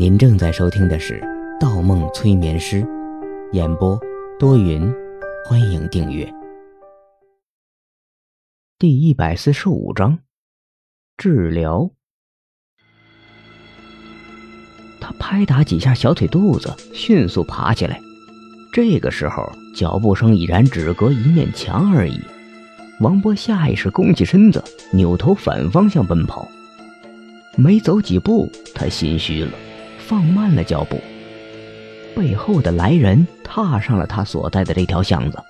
您正在收听的是《盗梦催眠师》，演播多云，欢迎订阅。第一百四十五章，治疗。他拍打几下小腿肚子，迅速爬起来。这个时候，脚步声已然只隔一面墙而已。王波下意识弓起身子，扭头反方向奔跑。没走几步，他心虚了。放慢了脚步，背后的来人踏上了他所在的这条巷子，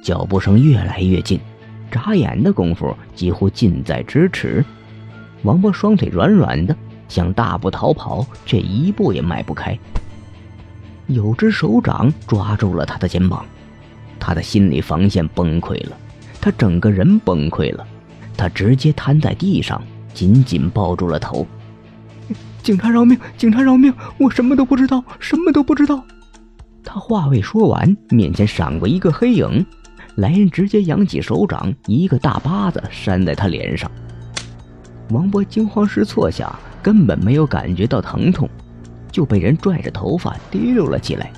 脚步声越来越近，眨眼的功夫几乎近在咫尺。王波双腿软软的，想大步逃跑，却一步也迈不开。有只手掌抓住了他的肩膀，他的心理防线崩溃了，他整个人崩溃了，他直接瘫在地上，紧紧抱住了头。警察饶命！警察饶命！我什么都不知道，什么都不知道。他话未说完，面前闪过一个黑影，来人直接扬起手掌，一个大巴子扇在他脸上。王博惊慌失措下，根本没有感觉到疼痛，就被人拽着头发提溜了起来。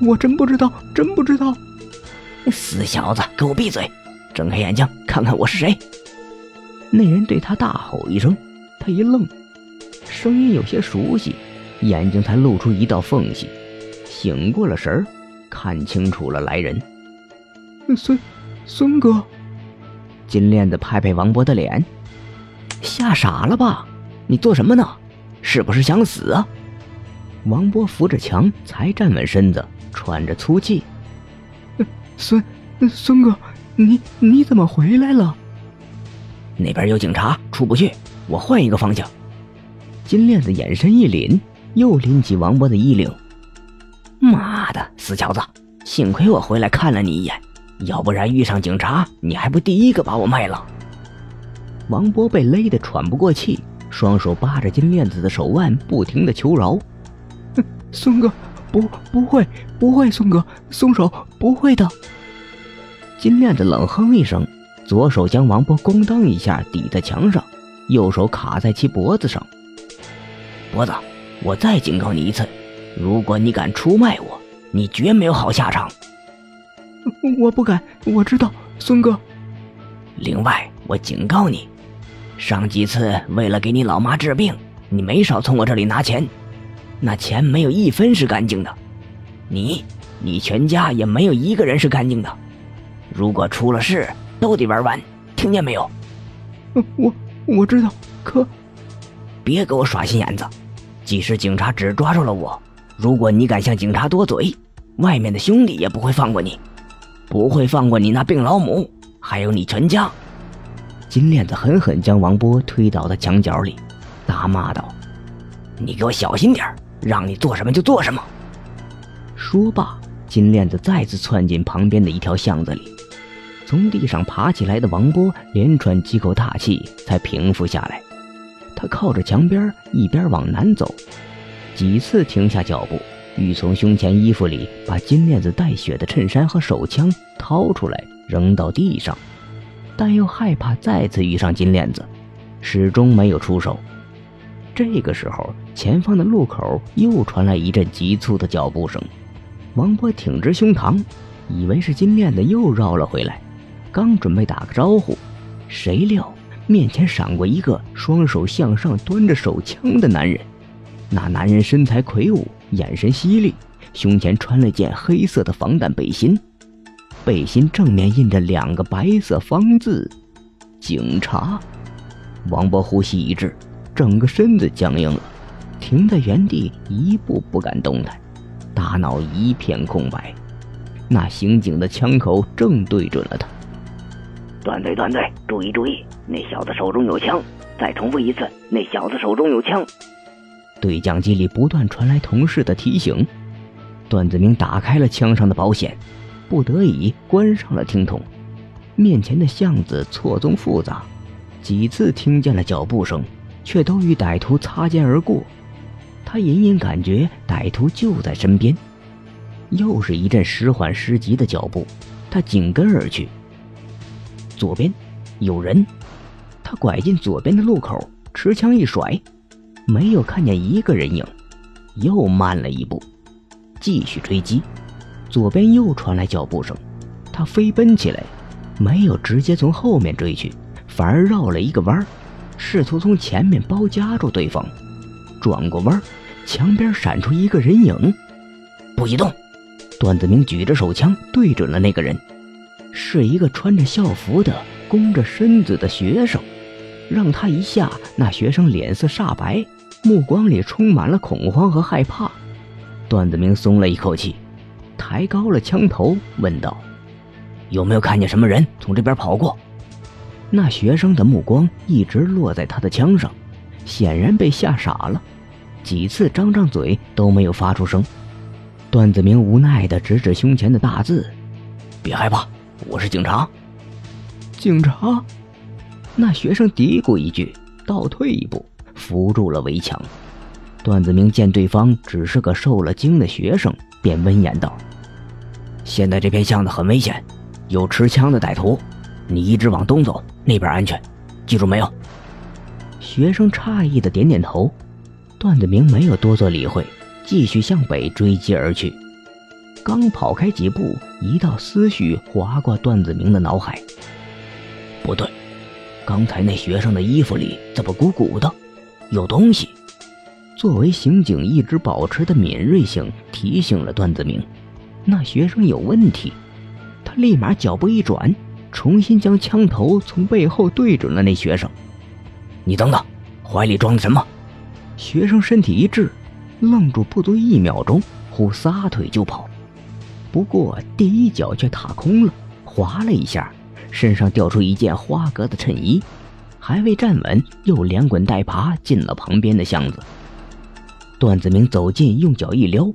我真不知道，真不知道！死小子，给我闭嘴！睁开眼睛，看看我是谁！那人对他大吼一声，他一愣。声音有些熟悉，眼睛才露出一道缝隙，醒过了神儿，看清楚了来人。孙，孙哥。金链子拍拍王博的脸，吓傻了吧？你做什么呢？是不是想死啊？王博扶着墙才站稳身子，喘着粗气。孙，孙哥，你你怎么回来了？那边有警察，出不去，我换一个方向。金链子眼神一凛，又拎起王波的衣领。妈的，死小子！幸亏我回来看了你一眼，要不然遇上警察，你还不第一个把我卖了。王波被勒得喘不过气，双手扒着金链子的手腕，不停的求饶：“松哥，不，不会，不会，松哥，松手，不会的。”金链子冷哼一声，左手将王波咣当一下抵在墙上，右手卡在其脖子上。脖子，我再警告你一次，如果你敢出卖我，你绝没有好下场。我不敢，我知道，孙哥。另外，我警告你，上几次为了给你老妈治病，你没少从我这里拿钱，那钱没有一分是干净的，你，你全家也没有一个人是干净的。如果出了事，都得玩完，听见没有？我我知道，可别给我耍心眼子。即使警察只抓住了我，如果你敢向警察多嘴，外面的兄弟也不会放过你，不会放过你那病老母，还有你全家。金链子狠狠将王波推倒在墙角里，大骂道：“你给我小心点让你做什么就做什么。”说罢，金链子再次窜进旁边的一条巷子里。从地上爬起来的王波连喘几口大气，才平复下来。他靠着墙边，一边往南走，几次停下脚步，欲从胸前衣服里把金链子带血的衬衫和手枪掏出来扔到地上，但又害怕再次遇上金链子，始终没有出手。这个时候，前方的路口又传来一阵急促的脚步声，王波挺直胸膛，以为是金链子又绕了回来，刚准备打个招呼，谁料。面前闪过一个双手向上端着手枪的男人，那男人身材魁梧，眼神犀利，胸前穿了件黑色的防弹背心，背心正面印着两个白色方字“警察”。王波呼吸一滞，整个身子僵硬了，停在原地一步不敢动弹，大脑一片空白。那刑警的枪口正对准了他。断队，断队！注意，注意！那小子手中有枪。再重复一次，那小子手中有枪。对讲机里不断传来同事的提醒。段子明打开了枪上的保险，不得已关上了听筒。面前的巷子错综复杂，几次听见了脚步声，却都与歹徒擦肩而过。他隐隐感觉歹徒就在身边。又是一阵时缓时急的脚步，他紧跟而去。左边有人，拐进左边的路口，持枪一甩，没有看见一个人影，又慢了一步，继续追击。左边又传来脚步声，他飞奔起来，没有直接从后面追去，反而绕了一个弯，试图从前面包夹住对方。转过弯，墙边闪出一个人影，不许动！段子明举着手枪对准了那个人，是一个穿着校服的、弓着身子的学生。让他一下，那学生脸色煞白，目光里充满了恐慌和害怕。段子明松了一口气。抬高了枪头，问道：“有没有看见什么人从这边跑过？”那学生的目光一直落在他的枪上，显然被吓傻了，几次张张嘴都没有发出声。段子明无奈地指指胸前的大字：“别害怕，我是警察。”警察？那学生嘀咕一句，倒退一步，扶住了围墙。段子明见对方只是个受了惊的学生，便温言道：“现在这片巷子很危险，有持枪的歹徒，你一直往东走，那边安全，记住没有？”学生诧异的点点头。段子明没有多做理会，继续向北追击而去。刚跑开几步，一道思绪划过段子明的脑海：“不对，刚才那学生的衣服里怎么鼓鼓的？有东西。”作为刑警，一直保持的敏锐性提醒了段子明，那学生有问题。他立马脚步一转，重新将枪头从背后对准了那学生。你等等，怀里装的什么？学生身体一滞，愣住不足一秒钟，忽撒腿就跑。不过第一脚却踏空了，滑了一下，身上掉出一件花格的衬衣，还未站稳，又连滚带爬进了旁边的巷子。段子明走近，用脚一撩，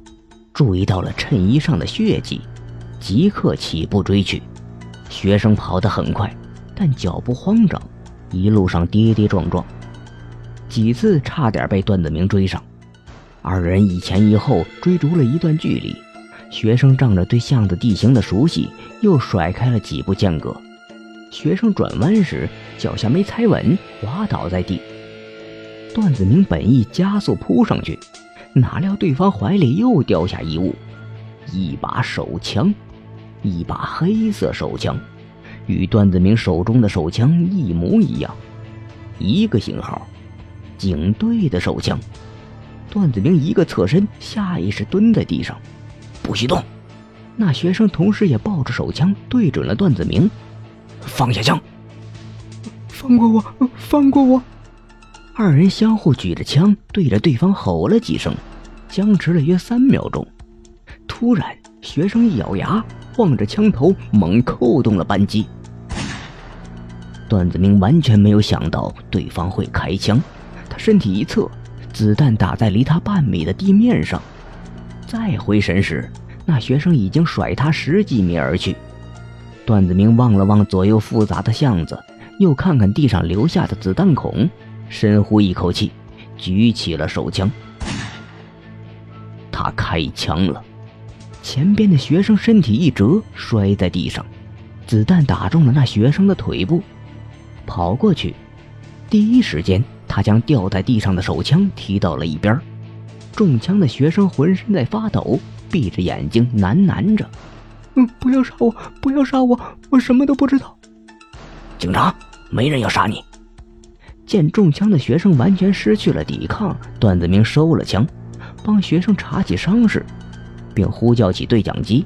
注意到了衬衣上的血迹，即刻起步追去。学生跑得很快，但脚步慌张，一路上跌跌撞撞，几次差点被段子明追上。二人一前一后追逐了一段距离，学生仗着对巷子地形的熟悉，又甩开了几步间隔。学生转弯时脚下没踩稳，滑倒在地。段子明本意加速扑上去。哪料对方怀里又掉下一物，一把手枪，一把黑色手枪，与段子明手中的手枪一模一样，一个型号，警队的手枪。段子明一个侧身，下意识蹲在地上，不许动。那学生同时也抱着手枪对准了段子明，放下枪，放过我，放过我。二人相互举着枪对着对方吼了几声，僵持了约三秒钟。突然，学生一咬牙，望着枪头猛扣动了扳机。段子明完全没有想到对方会开枪，他身体一侧，子弹打在离他半米的地面上。再回神时，那学生已经甩他十几米而去。段子明望了望左右复杂的巷子，又看看地上留下的子弹孔。深呼一口气，举起了手枪。他开枪了，前边的学生身体一折，摔在地上，子弹打中了那学生的腿部。跑过去，第一时间，他将掉在地上的手枪踢到了一边。中枪的学生浑身在发抖，闭着眼睛喃喃着：“嗯，不要杀我，不要杀我，我什么都不知道。”警察，没人要杀你。见中枪的学生完全失去了抵抗，段子明收了枪，帮学生查起伤势，并呼叫起对讲机：“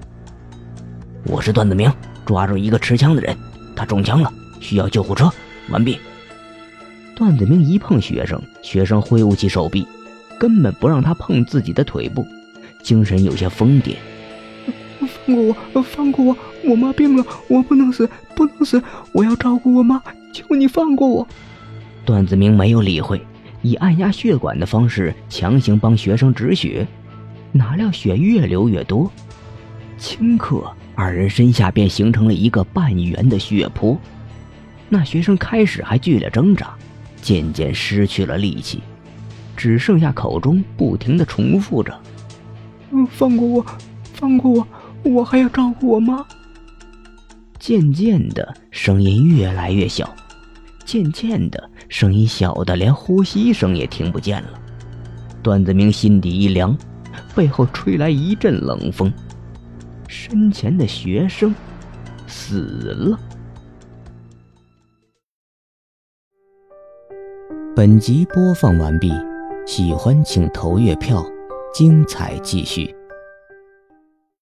我是段子明，抓住一个持枪的人，他中枪了，需要救护车。”完毕。段子明一碰学生，学生挥舞起手臂，根本不让他碰自己的腿部，精神有些疯癫。放过我，放过我！我妈病了，我不能死，不能死！我要照顾我妈，求你放过我！段子明没有理会，以按压血管的方式强行帮学生止血，哪料血越流越多，顷刻，二人身下便形成了一个半圆的血泊。那学生开始还剧烈挣扎，渐渐失去了力气，只剩下口中不停的重复着：“放过我，放过我，我还要照顾我妈。”渐渐的，声音越来越小。渐渐的，声音小的连呼吸声也听不见了。段子明心底一凉，背后吹来一阵冷风，身前的学生死了。本集播放完毕，喜欢请投月票，精彩继续。